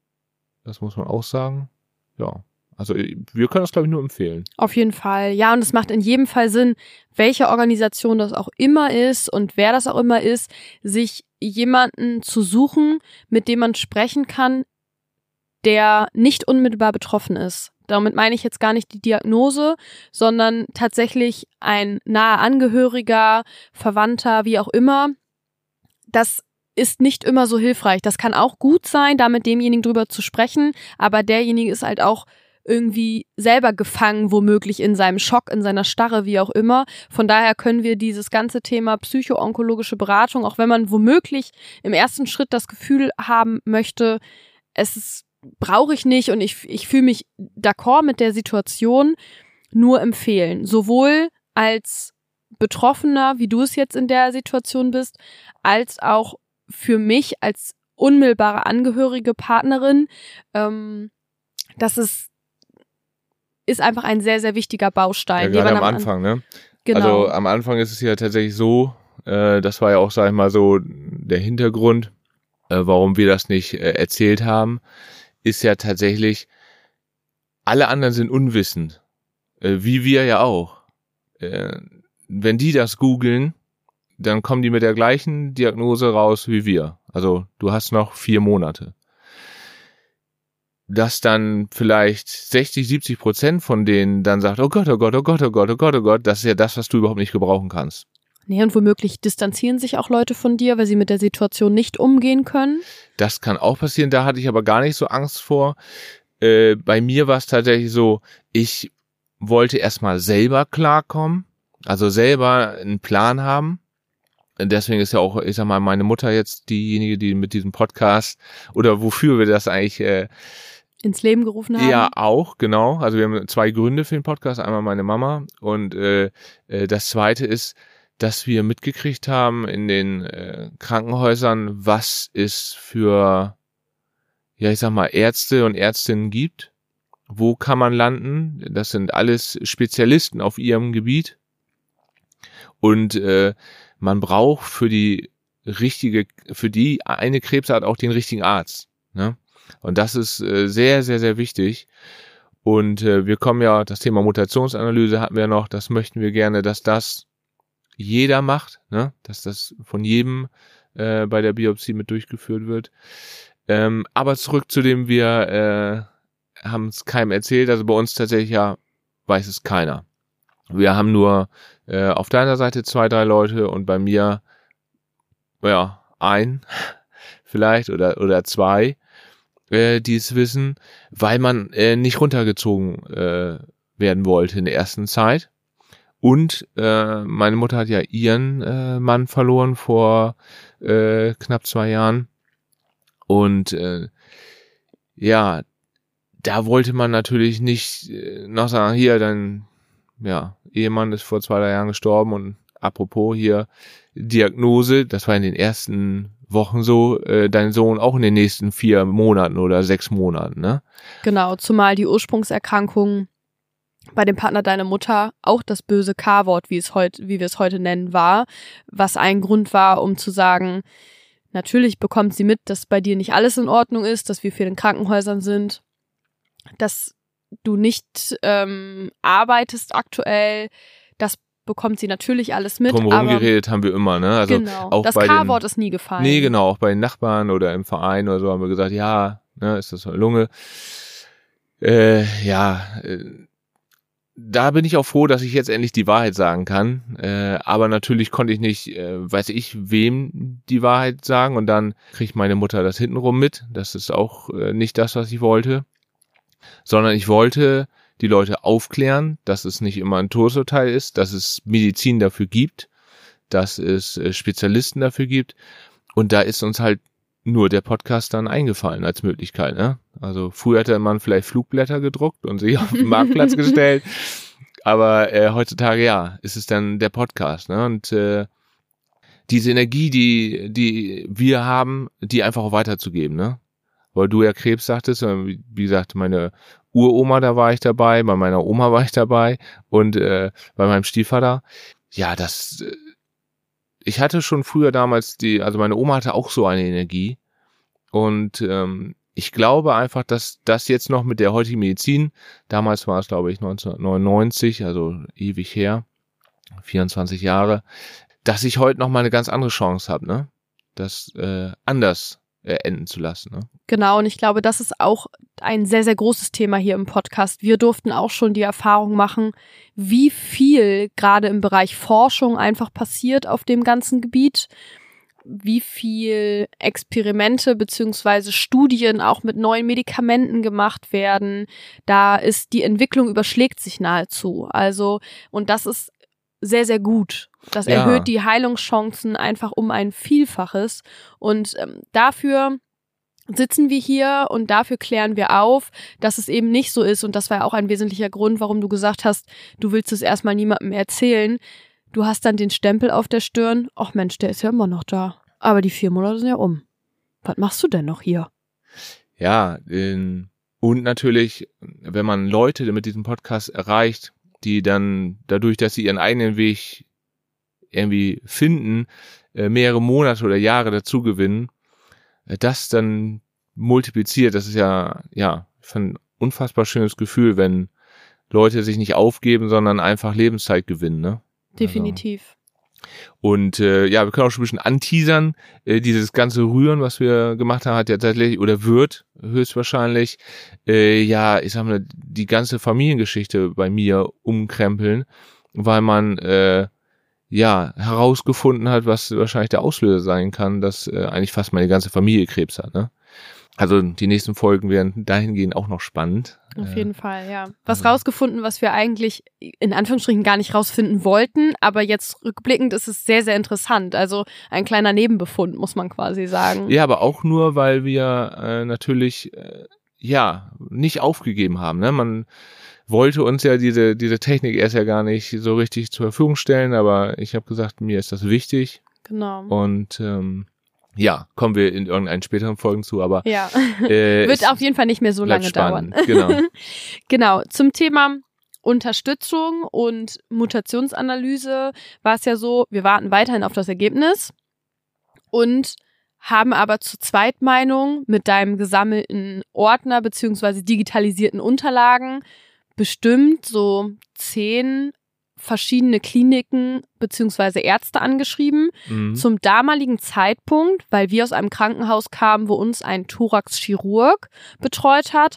Das muss man auch sagen. Ja. Also wir können das, glaube ich, nur empfehlen. Auf jeden Fall. Ja, und es macht in jedem Fall Sinn, welche Organisation das auch immer ist und wer das auch immer ist, sich jemanden zu suchen, mit dem man sprechen kann, der nicht unmittelbar betroffen ist. Damit meine ich jetzt gar nicht die Diagnose, sondern tatsächlich ein naher Angehöriger, Verwandter, wie auch immer. Das ist nicht immer so hilfreich. Das kann auch gut sein, da mit demjenigen drüber zu sprechen, aber derjenige ist halt auch irgendwie selber gefangen, womöglich in seinem Schock, in seiner Starre, wie auch immer. Von daher können wir dieses ganze Thema psychoonkologische Beratung, auch wenn man womöglich im ersten Schritt das Gefühl haben möchte, es brauche ich nicht und ich, ich fühle mich d'accord mit der Situation, nur empfehlen. Sowohl als Betroffener, wie du es jetzt in der Situation bist, als auch für mich als unmittelbare Angehörige Partnerin. Ähm, das ist ist einfach ein sehr, sehr wichtiger Baustein. Ja, gerade am An- Anfang, ne? Genau. Also am Anfang ist es ja tatsächlich so, äh, das war ja auch, sag ich mal, so der Hintergrund, äh, warum wir das nicht äh, erzählt haben, ist ja tatsächlich, alle anderen sind unwissend, äh, wie wir ja auch. Äh, wenn die das googeln, dann kommen die mit der gleichen Diagnose raus wie wir. Also du hast noch vier Monate. Dass dann vielleicht 60, 70 Prozent von denen dann sagt, oh Gott, oh Gott, oh Gott, oh Gott, oh Gott, oh Gott, das ist ja das, was du überhaupt nicht gebrauchen kannst. nee, und womöglich distanzieren sich auch Leute von dir, weil sie mit der Situation nicht umgehen können. Das kann auch passieren, da hatte ich aber gar nicht so Angst vor. äh, bei mir war es tatsächlich so, ich wollte erstmal selber klarkommen, also selber einen Plan haben. Deswegen ist ja auch, ich sag mal, meine Mutter jetzt diejenige, die mit diesem Podcast oder wofür wir das eigentlich äh, ins Leben gerufen haben. Ja, auch, genau. Also wir haben zwei Gründe für den Podcast. Einmal meine Mama und äh, äh, das zweite ist, dass wir mitgekriegt haben in den äh, Krankenhäusern, was es für, ja, ich sag mal, Ärzte und Ärztinnen gibt. Wo kann man landen? Das sind alles Spezialisten auf ihrem Gebiet. Und äh, man braucht für die richtige, für die eine Krebsart auch den richtigen Arzt. Ne? Und das ist äh, sehr, sehr, sehr wichtig. Und äh, wir kommen ja, das Thema Mutationsanalyse hatten wir noch, das möchten wir gerne, dass das jeder macht, ne? dass das von jedem äh, bei der Biopsie mit durchgeführt wird. Ähm, aber zurück zu dem wir äh, haben es keinem erzählt, also bei uns tatsächlich ja weiß es keiner. Wir haben nur äh, auf deiner Seite zwei, drei Leute und bei mir ja ein vielleicht oder oder zwei äh, die es wissen, weil man äh, nicht runtergezogen äh, werden wollte in der ersten Zeit. Und äh, meine Mutter hat ja ihren äh, Mann verloren vor äh, knapp zwei Jahren. Und äh, ja, da wollte man natürlich nicht äh, noch sagen, hier, dein ja, Ehemann ist vor zwei, drei Jahren gestorben und apropos hier Diagnose, das war in den ersten Wochen so, äh, dein Sohn auch in den nächsten vier Monaten oder sechs Monaten, ne? Genau, zumal die Ursprungserkrankung bei dem Partner deiner Mutter auch das böse K-Wort, wie wie wir es heute nennen, war, was ein Grund war, um zu sagen, natürlich bekommt sie mit, dass bei dir nicht alles in Ordnung ist, dass wir viel in Krankenhäusern sind, dass du nicht ähm, arbeitest aktuell, das bekommt sie natürlich alles mit. Drumherum geredet haben wir immer, ne? Also genau. auch das K-Wort ist nie gefallen. Nee, genau, auch bei den Nachbarn oder im Verein oder so haben wir gesagt, ja, ne, ist das eine Lunge. Äh, ja, äh, da bin ich auch froh, dass ich jetzt endlich die Wahrheit sagen kann. Äh, aber natürlich konnte ich nicht, äh, weiß ich, wem die Wahrheit sagen. Und dann kriegt meine Mutter das hintenrum mit. Das ist auch äh, nicht das, was ich wollte. Sondern ich wollte die Leute aufklären, dass es nicht immer ein Todesurteil ist, dass es Medizin dafür gibt, dass es äh, Spezialisten dafür gibt. Und da ist uns halt nur der Podcast dann eingefallen als Möglichkeit. Ne? Also früher hätte man vielleicht Flugblätter gedruckt und sich auf den Marktplatz gestellt. Aber äh, heutzutage ja, ist es dann der Podcast. Ne? Und äh, diese Energie, die, die wir haben, die einfach auch weiterzugeben. Ne? Weil du ja Krebs sagtest, wie gesagt, meine Uroma, da war ich dabei, bei meiner Oma war ich dabei und äh, bei meinem Stiefvater. Ja, das, äh, ich hatte schon früher damals die, also meine Oma hatte auch so eine Energie und ähm, ich glaube einfach, dass das jetzt noch mit der heutigen Medizin, damals war es glaube ich 1999, also ewig her, 24 Jahre, dass ich heute noch mal eine ganz andere Chance habe, ne? Das äh, anders äh, enden zu lassen. Ne? Genau, und ich glaube, das ist auch ein sehr, sehr großes Thema hier im Podcast. Wir durften auch schon die Erfahrung machen, wie viel gerade im Bereich Forschung einfach passiert auf dem ganzen Gebiet wie viel Experimente beziehungsweise Studien auch mit neuen Medikamenten gemacht werden. Da ist die Entwicklung überschlägt sich nahezu. Also, und das ist sehr, sehr gut. Das ja. erhöht die Heilungschancen einfach um ein Vielfaches. Und ähm, dafür sitzen wir hier und dafür klären wir auf, dass es eben nicht so ist. Und das war auch ein wesentlicher Grund, warum du gesagt hast, du willst es erstmal niemandem erzählen. Du hast dann den Stempel auf der Stirn. Ach Mensch, der ist ja immer noch da. Aber die vier Monate sind ja um. Was machst du denn noch hier? Ja, in, und natürlich, wenn man Leute mit diesem Podcast erreicht, die dann dadurch, dass sie ihren eigenen Weg irgendwie finden, äh, mehrere Monate oder Jahre dazu gewinnen, äh, das dann multipliziert, das ist ja, ja, ein unfassbar schönes Gefühl, wenn Leute sich nicht aufgeben, sondern einfach Lebenszeit gewinnen, ne? Definitiv. Und äh, ja, wir können auch schon ein bisschen anteasern. Äh, dieses ganze Rühren, was wir gemacht haben, hat ja tatsächlich oder wird höchstwahrscheinlich äh, ja, ich sag mal, die ganze Familiengeschichte bei mir umkrempeln, weil man äh, ja herausgefunden hat, was wahrscheinlich der Auslöser sein kann, dass äh, eigentlich fast meine ganze Familie Krebs hat. Ne? Also die nächsten Folgen werden dahingehend auch noch spannend. Auf Äh, jeden Fall, ja. Was also- rausgefunden, was wir eigentlich in Anführungsstrichen gar nicht rausfinden wollten, aber jetzt rückblickend ist es sehr, sehr interessant. Also ein kleiner Nebenbefund, muss man quasi sagen. Ja, aber auch nur, weil wir äh, natürlich äh, ja nicht aufgegeben haben. Ne? Man wollte uns ja diese diese Technik erst ja gar nicht so richtig zur Verfügung stellen, aber ich habe gesagt, mir ist das wichtig Genau. und ähm, ja, kommen wir in irgendeinen späteren Folgen zu, aber Ja, äh, wird auf jeden Fall nicht mehr so lange bleibt dauern. spannend. Genau. Genau, zum Thema Unterstützung und Mutationsanalyse war es ja so, wir warten weiterhin auf das Ergebnis und haben aber zur Zweitmeinung mit deinem gesammelten Ordner beziehungsweise digitalisierten Unterlagen bestimmt so zehn verschiedene Kliniken beziehungsweise Ärzte angeschrieben, Mhm. zum damaligen Zeitpunkt, weil wir aus einem Krankenhaus kamen, wo uns ein Thoraxchirurg betreut hat,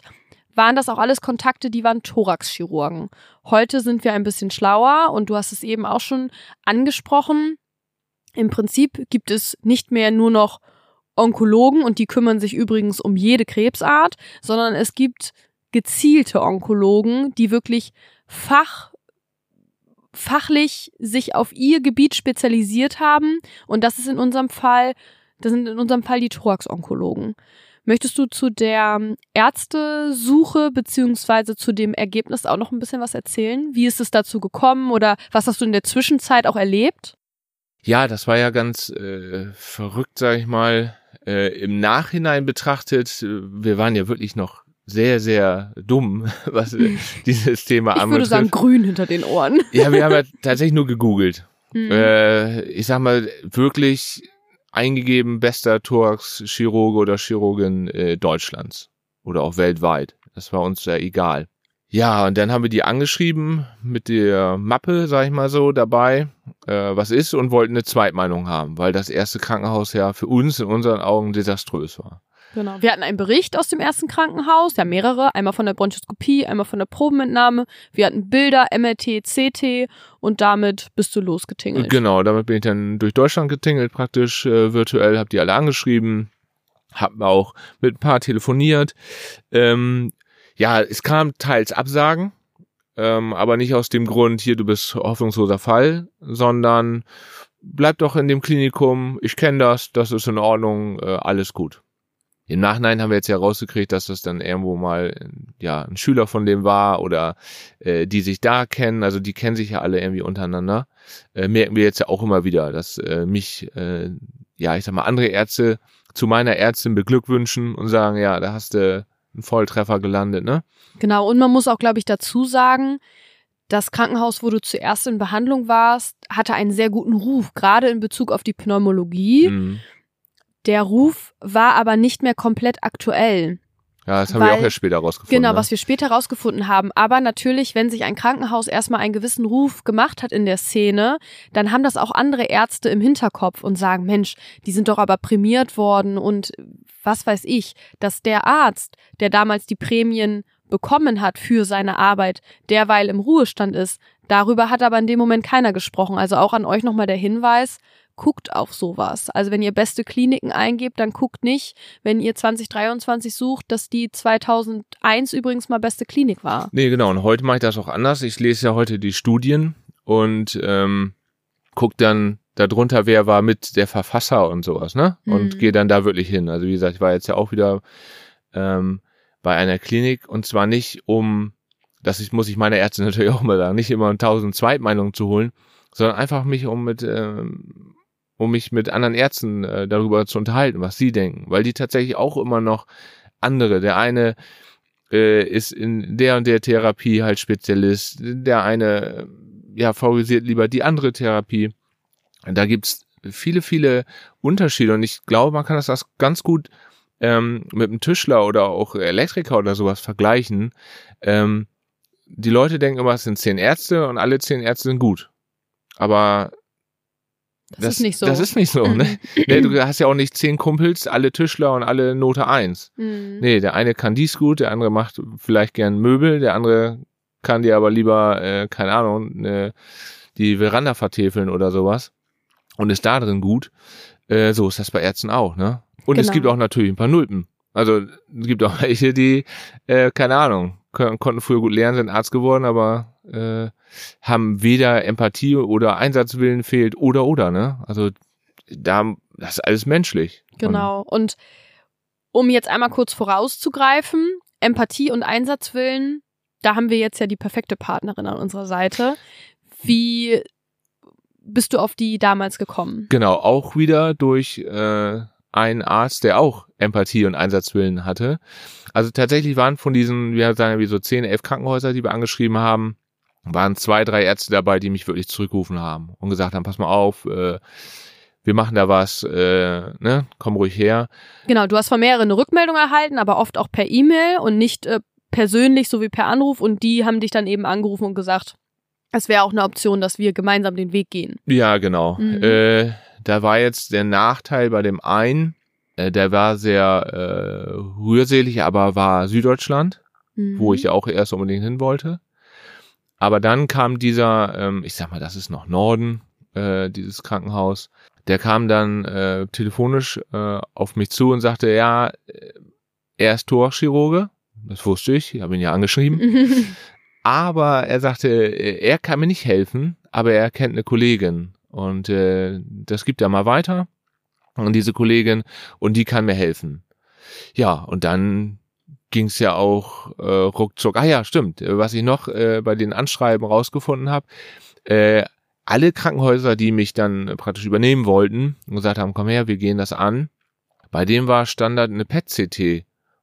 waren das auch alles Kontakte, die waren Thoraxchirurgen. Heute sind wir ein bisschen schlauer und du hast es eben auch schon angesprochen. Im Prinzip gibt es nicht mehr nur noch Onkologen und die kümmern sich übrigens um jede Krebsart, sondern es gibt gezielte Onkologen, die wirklich fach fachlich sich auf ihr Gebiet spezialisiert haben und das ist in unserem Fall, das sind in unserem Fall die Thorax-Onkologen. Möchtest du zu der Ärztesuche beziehungsweise zu dem Ergebnis auch noch ein bisschen was erzählen? Wie ist es dazu gekommen oder was hast du in der Zwischenzeit auch erlebt? Ja, das war ja ganz äh, verrückt, sag ich mal. Äh, Im Nachhinein betrachtet, wir waren ja wirklich noch sehr, sehr dumm, was dieses Thema Ich würde anbetrifft. sagen grün hinter den Ohren. ja, wir haben ja tatsächlich nur gegoogelt. Hm. Äh, ich sag mal, wirklich eingegeben, bester Thorax-Chirurge oder Chirurgin äh, Deutschlands oder auch weltweit. Das war uns ja egal. Ja, und dann haben wir die angeschrieben mit der Mappe, sag ich mal so, dabei, äh, was ist und wollten eine Zweitmeinung haben, weil das erste Krankenhaus ja für uns in unseren Augen desaströs war. Genau. Wir hatten einen Bericht aus dem ersten Krankenhaus, ja mehrere, einmal von der Bronchoskopie, einmal von der Probenentnahme. Wir hatten Bilder, MRT, CT und damit bist du losgetingelt. Genau, damit bin ich dann durch Deutschland getingelt, praktisch äh, virtuell, hab die alle angeschrieben, hab auch mit ein paar telefoniert. Ähm, ja, es kam teils Absagen, ähm, aber nicht aus dem Grund, hier, du bist hoffnungsloser Fall, sondern bleib doch in dem Klinikum, ich kenne das, das ist in Ordnung, äh, alles gut. Im Nachhinein haben wir jetzt ja rausgekriegt, dass das dann irgendwo mal ja ein Schüler von dem war oder äh, die sich da kennen, also die kennen sich ja alle irgendwie untereinander. Äh, merken wir jetzt ja auch immer wieder, dass äh, mich äh, ja ich sag mal andere Ärzte zu meiner Ärztin beglückwünschen und sagen, ja, da hast du einen Volltreffer gelandet, ne? Genau, und man muss auch, glaube ich, dazu sagen, das Krankenhaus, wo du zuerst in Behandlung warst, hatte einen sehr guten Ruf, gerade in Bezug auf die Pneumologie. Mhm. Der Ruf war aber nicht mehr komplett aktuell. Ja, das haben wir Weil- auch erst später rausgefunden. Genau, ne? was wir später rausgefunden haben. Aber natürlich, wenn sich ein Krankenhaus erstmal einen gewissen Ruf gemacht hat in der Szene, dann haben das auch andere Ärzte im Hinterkopf und sagen, Mensch, die sind doch aber prämiert worden und was weiß ich, dass der Arzt, der damals die Prämien bekommen hat für seine Arbeit, derweil im Ruhestand ist, darüber hat aber in dem Moment keiner gesprochen. Also auch an euch nochmal der Hinweis, guckt auf sowas. Also wenn ihr beste Kliniken eingebt, dann guckt nicht, wenn ihr 2023 sucht, dass die 2001 übrigens mal beste Klinik war. Nee, genau. Und heute mache ich das auch anders. Ich lese ja heute die Studien und ähm, guck dann darunter, wer war mit der Verfasser und sowas, ne? Und Mhm. gehe dann da wirklich hin. Also wie gesagt, ich war jetzt ja auch wieder ähm, bei einer Klinik und zwar nicht um, das ich, muss ich meiner Ärztin natürlich auch mal sagen, nicht immer um tausend Zweitmeinungen zu holen, sondern einfach mich um mit ähm, um mich mit anderen Ärzten äh, darüber zu unterhalten, was sie denken, weil die tatsächlich auch immer noch andere, der eine äh, ist in der und der Therapie halt Spezialist, der eine äh, ja favorisiert lieber die andere Therapie. Da gibt's viele, viele Unterschiede und ich glaube, man kann das, das ganz gut ähm, mit einem Tischler oder auch Elektriker oder sowas vergleichen. Ähm, die Leute denken immer, es sind zehn Ärzte und alle zehn Ärzte sind gut. Aber Das, ist nicht so. Das ist nicht so, ne? nee, du hast ja auch nicht zehn Kumpels, alle Tischler und alle Note eins. Mhm. Nee, der eine kann dies gut, der andere macht vielleicht gern Möbel, der andere kann dir aber lieber, äh, keine Ahnung, ne, die Veranda vertäfeln oder sowas und ist da drin gut. Äh, so ist das bei Ärzten auch, ne? Und es Genau. gibt auch natürlich ein paar Nulpen. Also es gibt auch welche, die, äh, keine Ahnung, konnten früher gut lernen, sind Arzt geworden, aber äh, haben weder Empathie oder Einsatzwillen fehlt oder oder, ne? Also da, das ist alles menschlich. Genau. Und um jetzt einmal kurz vorauszugreifen, Empathie und Einsatzwillen, da haben wir jetzt ja die perfekte Partnerin an unserer Seite. Wie bist du auf die damals gekommen? Genau, auch wieder durch äh, einen Arzt, der auch Empathie und Einsatzwillen hatte. Also tatsächlich waren von diesen, wir sagen wie so zehn, elf Krankenhäuser, die wir angeschrieben haben, waren zwei, drei Ärzte dabei, die mich wirklich zurückgerufen haben und gesagt haben, pass mal auf, äh, wir machen da was, äh, ne, komm ruhig her. Genau, du hast von mehreren eine Rückmeldung erhalten, aber oft auch per E-Mail und nicht äh, persönlich so wie per Anruf und die haben dich dann eben angerufen und gesagt, es wäre auch eine Option, dass wir gemeinsam den Weg gehen. Ja, genau. Mhm. Äh, da war jetzt der Nachteil bei dem einen, äh, der war sehr äh, rührselig, aber war Süddeutschland, mhm. wo ich ja auch erst unbedingt hin wollte. Aber dann kam dieser, ähm, ich sag mal, das ist noch Norden, äh, dieses Krankenhaus. Der kam dann äh, telefonisch äh, auf mich zu und sagte, ja, äh, er ist Thoraxchirurge. Das wusste ich, ich habe ihn ja angeschrieben. aber er sagte, äh, er kann mir nicht helfen, aber er kennt eine Kollegin und äh, das gibt er mal weiter und diese Kollegin und die kann mir helfen. Ja, und dann ging es ja auch äh, ruckzuck. Ah ja, stimmt. Was ich noch äh, bei den Anschreiben rausgefunden habe, äh, alle Krankenhäuser, die mich dann praktisch übernehmen wollten und gesagt haben, komm her, wir gehen das an, bei dem war Standard eine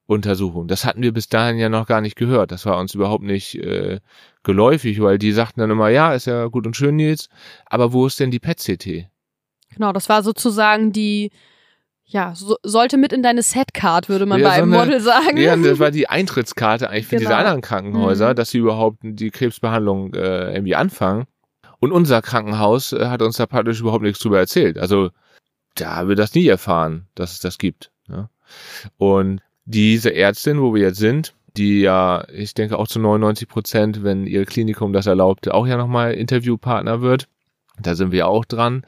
PET-CT-Untersuchung. Das hatten wir bis dahin ja noch gar nicht gehört. Das war uns überhaupt nicht äh, geläufig, weil die sagten dann immer, ja, ist ja gut und schön jetzt, aber wo ist denn die PET-CT? Genau, das war sozusagen die ja, so, sollte mit in deine Setcard, würde man ja, bei einem so eine, Model sagen. Ja, das war die Eintrittskarte eigentlich für genau. diese anderen Krankenhäuser, mhm. dass sie überhaupt die Krebsbehandlung äh, irgendwie anfangen. Und unser Krankenhaus äh, hat uns da praktisch überhaupt nichts drüber erzählt. Also da haben wir das nie erfahren, dass es das gibt. Ja. Und diese Ärztin, wo wir jetzt sind, die ja, ich denke auch zu 99 Prozent, wenn ihr Klinikum das erlaubt, auch ja nochmal Interviewpartner wird, da sind wir auch dran,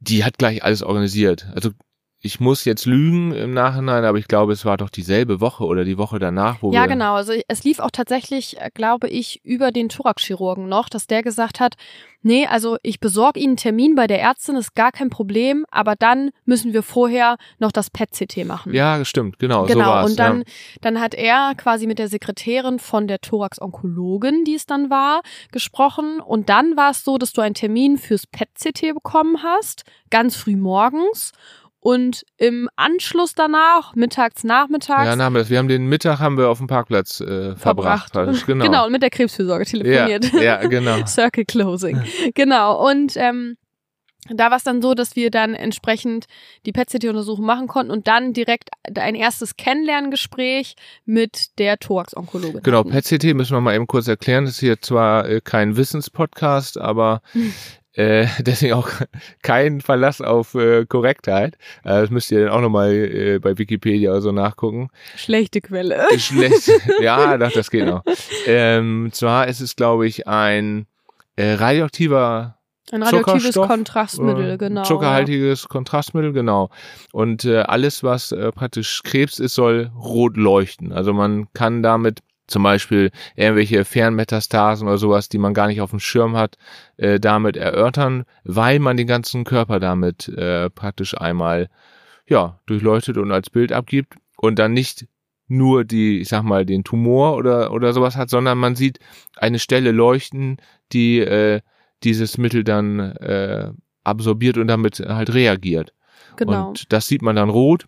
die hat gleich alles organisiert. Also ich muss jetzt lügen im Nachhinein, aber ich glaube, es war doch dieselbe Woche oder die Woche danach, wo Ja, genau. Also es lief auch tatsächlich, äh, glaube ich, über den Thoraxchirurgen noch, dass der gesagt hat, nee, also ich besorge Ihnen einen Termin bei der Ärztin, ist gar kein Problem, aber dann müssen wir vorher noch das PET-CT machen. Ja, stimmt, genau. Genau, so war's, und dann, ja. dann hat er quasi mit der Sekretärin von der Thorax-Onkologin, die es dann war, gesprochen. Und dann war es so, dass du einen Termin fürs PET-CT bekommen hast, ganz früh morgens. Und im Anschluss danach, mittags, nachmittags. Ja, haben wir, wir haben den Mittag haben wir auf dem Parkplatz äh, verbracht. verbracht. Genau. genau, und mit der Krebsfürsorge telefoniert. Ja, ja genau. Circle Closing. genau. Und ähm, da war es dann so, dass wir dann entsprechend die PET-CT-Untersuchung machen konnten und dann direkt ein erstes Kennenlerngespräch mit der Thorax-Onkologin. Genau, PET-CT müssen wir mal eben kurz erklären. Das ist hier zwar äh, kein Wissenspodcast, aber Äh, deswegen auch kein Verlass auf äh, Korrektheit. Äh, das müsst ihr dann auch nochmal äh, bei Wikipedia oder so nachgucken. Schlechte Quelle. Schlecht. ja, doch, das geht noch. Ähm, zwar ist es, glaube ich, ein äh, radioaktiver ein radioaktives Kontrastmittel, genau. Zuckerhaltiges Kontrastmittel, genau. Und äh, alles, was äh, praktisch Krebs ist, soll rot leuchten. Also man kann damit zum Beispiel irgendwelche Fernmetastasen oder sowas, die man gar nicht auf dem Schirm hat, äh, damit erörtern, weil man den ganzen Körper damit äh, praktisch einmal ja durchleuchtet und als Bild abgibt und dann nicht nur die, ich sag mal, den Tumor oder oder sowas hat, sondern man sieht eine Stelle leuchten, die äh, dieses Mittel dann äh, absorbiert und damit halt reagiert. Genau. Und das sieht man dann rot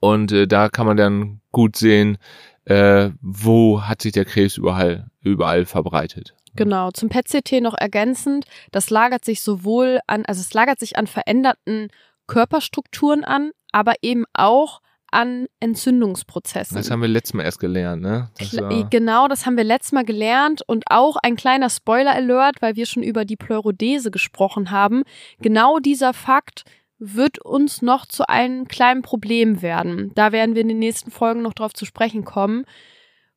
und äh, da kann man dann gut sehen, äh, wo hat sich der Krebs überall, überall verbreitet. Genau, zum PET-CT noch ergänzend, das lagert sich sowohl an, also es lagert sich an veränderten Körperstrukturen an, aber eben auch an Entzündungsprozessen. Das haben wir letztes Mal erst gelernt, ne? Das genau, das haben wir letztes Mal gelernt und auch ein kleiner Spoiler-Alert, weil wir schon über die Pleurodese gesprochen haben. Genau dieser Fakt wird uns noch zu einem kleinen Problem werden. Da werden wir in den nächsten Folgen noch drauf zu sprechen kommen,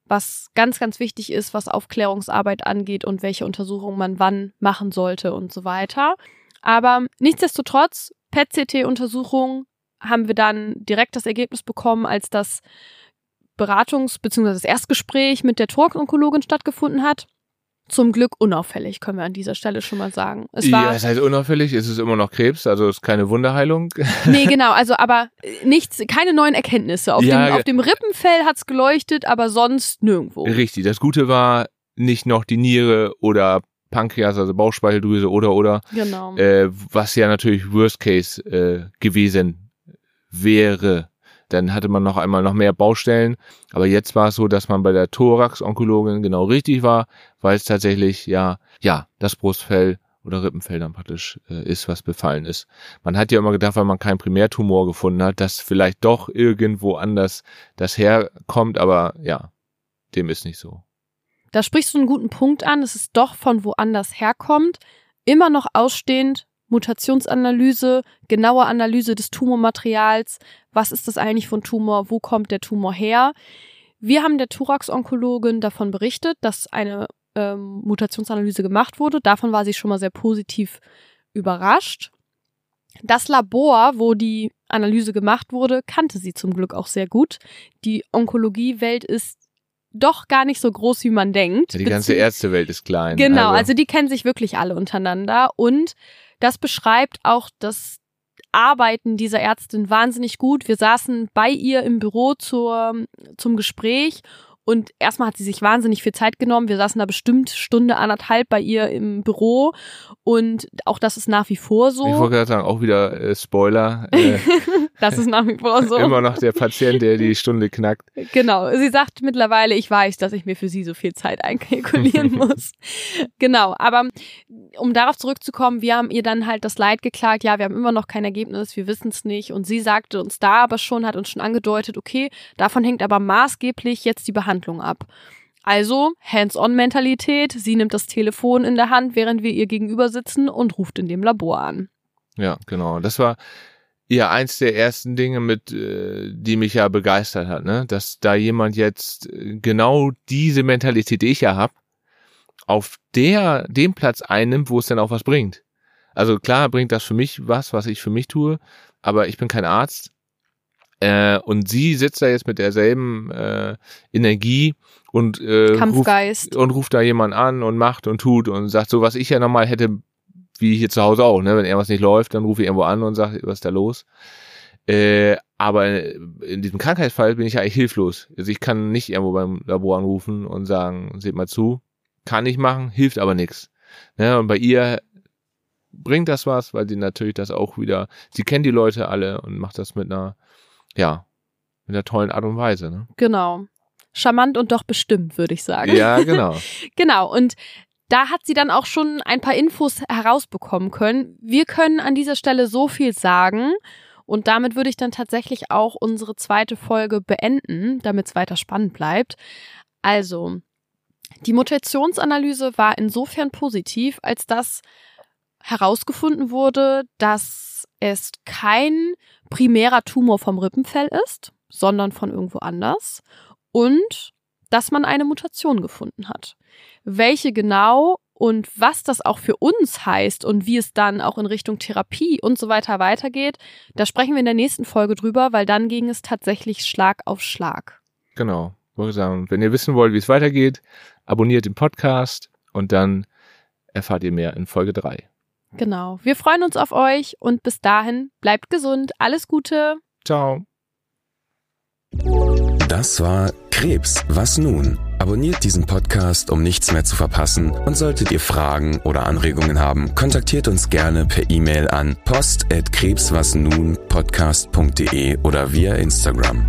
was ganz, ganz wichtig ist, was Aufklärungsarbeit angeht und welche Untersuchungen man wann machen sollte und so weiter. Aber nichtsdestotrotz, PET-CT-Untersuchung haben wir dann direkt das Ergebnis bekommen, als das Beratungs- bzw. das Erstgespräch mit der Thorax-Onkologin stattgefunden hat. Zum Glück unauffällig, können wir an dieser Stelle schon mal sagen. Es war, ja, es heißt unauffällig, es ist immer noch Krebs, also es ist keine Wunderheilung. Nee, genau, also aber nichts, keine neuen Erkenntnisse. Auf, ja, dem, auf dem Rippenfell hat's geleuchtet, aber sonst nirgendwo. Richtig, das Gute war nicht noch die Niere oder Pankreas, also Bauchspeicheldrüse oder oder. Genau. Äh, was ja natürlich Worst Case äh, gewesen wäre. Dann hatte man noch einmal noch mehr Baustellen. Aber jetzt war es so, dass man bei der Thorax-Onkologin genau richtig war, weil es tatsächlich ja, ja, das Brustfell oder Rippenfell dann praktisch äh, ist, was befallen ist. Man hat ja immer gedacht, weil man keinen Primärtumor gefunden hat, dass vielleicht doch irgendwo anders das herkommt, aber ja, dem ist nicht so. Da sprichst du einen guten Punkt an, dass es doch von woanders herkommt, immer noch ausstehend, Mutationsanalyse, genaue Analyse des Tumormaterials, was ist das eigentlich von Tumor, wo kommt der Tumor her. Wir haben der Thorax-Onkologin davon berichtet, dass eine ähm, Mutationsanalyse gemacht wurde. Davon war sie schon mal sehr positiv überrascht. Das Labor, wo die Analyse gemacht wurde, kannte sie zum Glück auch sehr gut. Die Onkologiewelt ist doch gar nicht so groß, wie man denkt. Ja, die ganze Ärztewelt ist klein. Genau, also. also die kennen sich wirklich alle untereinander und das beschreibt auch das Arbeiten dieser Ärztin wahnsinnig gut. Wir saßen bei ihr im Büro zur, zum Gespräch und erstmal hat sie sich wahnsinnig viel Zeit genommen. Wir saßen da bestimmt Stunde, anderthalb bei ihr im Büro. Und auch das ist nach wie vor so. Ich wollte gerade sagen, auch wieder äh, Spoiler. Äh, das ist nach wie vor so. Immer noch der Patient, der die Stunde knackt. Genau. Sie sagt mittlerweile, ich weiß, dass ich mir für sie so viel Zeit einkalkulieren muss. genau. Aber um darauf zurückzukommen, wir haben ihr dann halt das Leid geklagt. Ja, wir haben immer noch kein Ergebnis, wir wissen es nicht. Und sie sagte uns da aber schon, hat uns schon angedeutet, okay, davon hängt aber maßgeblich jetzt die Behandlung Behandlung ab. Also Hands-on-Mentalität, sie nimmt das Telefon in der Hand, während wir ihr gegenüber sitzen und ruft in dem Labor an. Ja, genau. Das war ja eins der ersten Dinge, mit äh, die mich ja begeistert hat, ne? Dass da jemand jetzt äh, genau diese Mentalität, die ich ja hab, auf der den Platz einnimmt, wo es dann auch was bringt. Also klar bringt das für mich was, was ich für mich tue, aber ich bin kein Arzt äh, und sie sitzt da jetzt mit derselben äh, Energie und, äh, Kampfgeist. Ruft, und ruft da jemand an und macht und tut und sagt so, was ich ja normal hätte, wie hier zu Hause auch, ne? Wenn irgendwas nicht läuft, dann rufe ich irgendwo an und sage, was ist da los? Äh, aber in diesem Krankheitsfall bin ich ja eigentlich hilflos. Also ich kann nicht irgendwo beim Labor anrufen und sagen, seht mal zu, kann ich machen, hilft aber nichts. Ne? Und bei ihr bringt das was, weil sie natürlich das auch wieder, sie kennt die Leute alle und macht das mit einer ja, in einer tollen Art und Weise. Ne? Genau. Charmant und doch bestimmt, würde ich sagen. Ja, genau. genau. Und da hat sie dann auch schon ein paar Infos herausbekommen können. Wir können an dieser Stelle so viel sagen. Und damit würde ich dann tatsächlich auch unsere zweite Folge beenden, damit es weiter spannend bleibt. Also, die Mutationsanalyse war insofern positiv, als dass herausgefunden wurde, dass es kein primärer Tumor vom Rippenfell ist, sondern von irgendwo anders und dass man eine Mutation gefunden hat. Welche genau und was das auch für uns heißt und wie es dann auch in Richtung Therapie und so weiter weitergeht, da sprechen wir in der nächsten Folge drüber, weil dann ging es tatsächlich Schlag auf Schlag. Genau, wollte sagen, wenn ihr wissen wollt, wie es weitergeht, abonniert den Podcast und dann erfahrt ihr mehr in Folge 3. Genau. Wir freuen uns auf euch und bis dahin bleibt gesund. Alles Gute. Ciao. Das war Krebs. Was nun? Abonniert diesen Podcast, um nichts mehr zu verpassen. Und solltet ihr Fragen oder Anregungen haben, kontaktiert uns gerne per E-Mail an post@krebswasnunpodcast.de oder via Instagram.